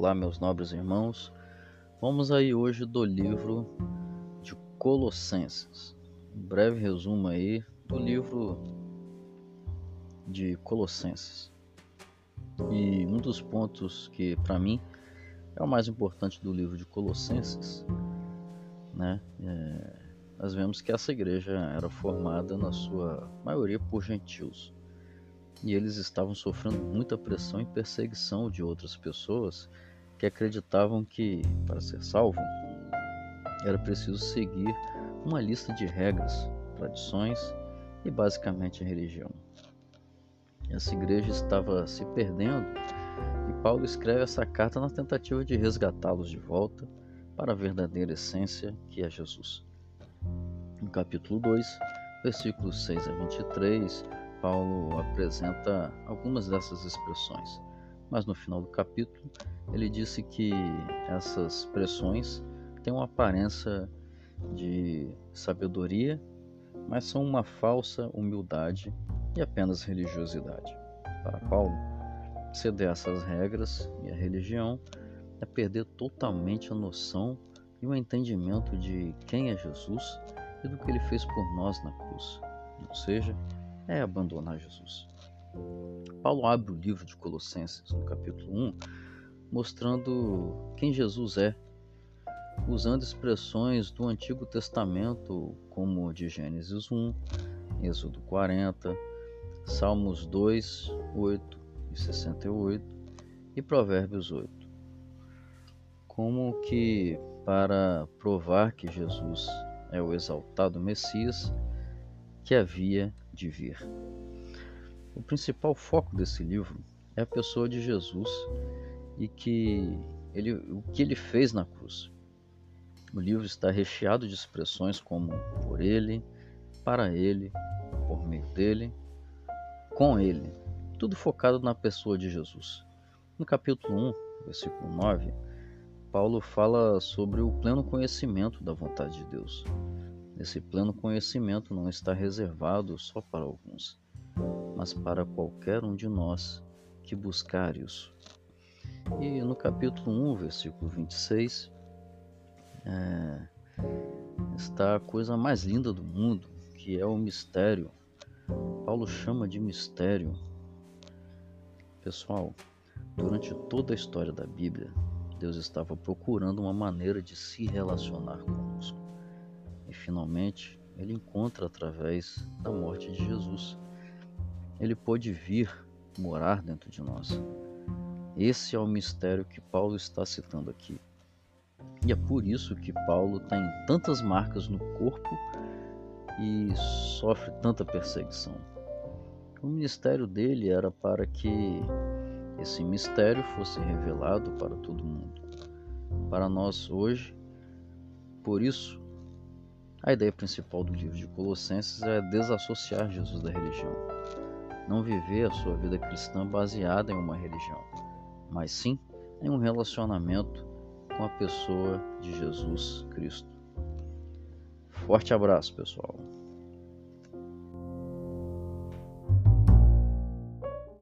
Olá, meus nobres irmãos. Vamos aí hoje do livro de Colossenses. Um breve resumo aí do livro de Colossenses. E um dos pontos que para mim é o mais importante do livro de Colossenses, né? É, nós vemos que essa igreja era formada na sua maioria por gentios e eles estavam sofrendo muita pressão e perseguição de outras pessoas que acreditavam que, para ser salvo, era preciso seguir uma lista de regras, tradições e basicamente a religião. Essa igreja estava se perdendo e Paulo escreve essa carta na tentativa de resgatá-los de volta para a verdadeira essência que é Jesus. No capítulo 2, versículos 6 a 23, Paulo apresenta algumas dessas expressões, mas no final do capítulo ele disse que essas expressões têm uma aparência de sabedoria, mas são uma falsa humildade e apenas religiosidade. Para Paulo, ceder essas regras e a religião é perder totalmente a noção e o entendimento de quem é Jesus e do que ele fez por nós na cruz, ou seja, é abandonar Jesus. Paulo abre o livro de Colossenses, no capítulo 1, mostrando quem Jesus é, usando expressões do Antigo Testamento, como de Gênesis 1, Êxodo 40, Salmos 2, 8 e 68 e Provérbios 8. Como que para provar que Jesus é o exaltado Messias que havia de vir. O principal foco desse livro é a pessoa de Jesus e que ele, o que ele fez na cruz. O livro está recheado de expressões como por ele, para ele, por meio dele, com ele, tudo focado na pessoa de Jesus. No capítulo 1, versículo 9, Paulo fala sobre o pleno conhecimento da vontade de Deus. Esse pleno conhecimento não está reservado só para alguns, mas para qualquer um de nós que buscar isso. E no capítulo 1, versículo 26, é, está a coisa mais linda do mundo, que é o mistério. Paulo chama de mistério. Pessoal, durante toda a história da Bíblia, Deus estava procurando uma maneira de se relacionar conosco. Finalmente ele encontra através da morte de Jesus. Ele pôde vir morar dentro de nós. Esse é o mistério que Paulo está citando aqui. E é por isso que Paulo tem tantas marcas no corpo e sofre tanta perseguição. O ministério dele era para que esse mistério fosse revelado para todo mundo. Para nós hoje, por isso, a ideia principal do livro de Colossenses é desassociar Jesus da religião. Não viver a sua vida cristã baseada em uma religião, mas sim em um relacionamento com a pessoa de Jesus Cristo. Forte abraço, pessoal.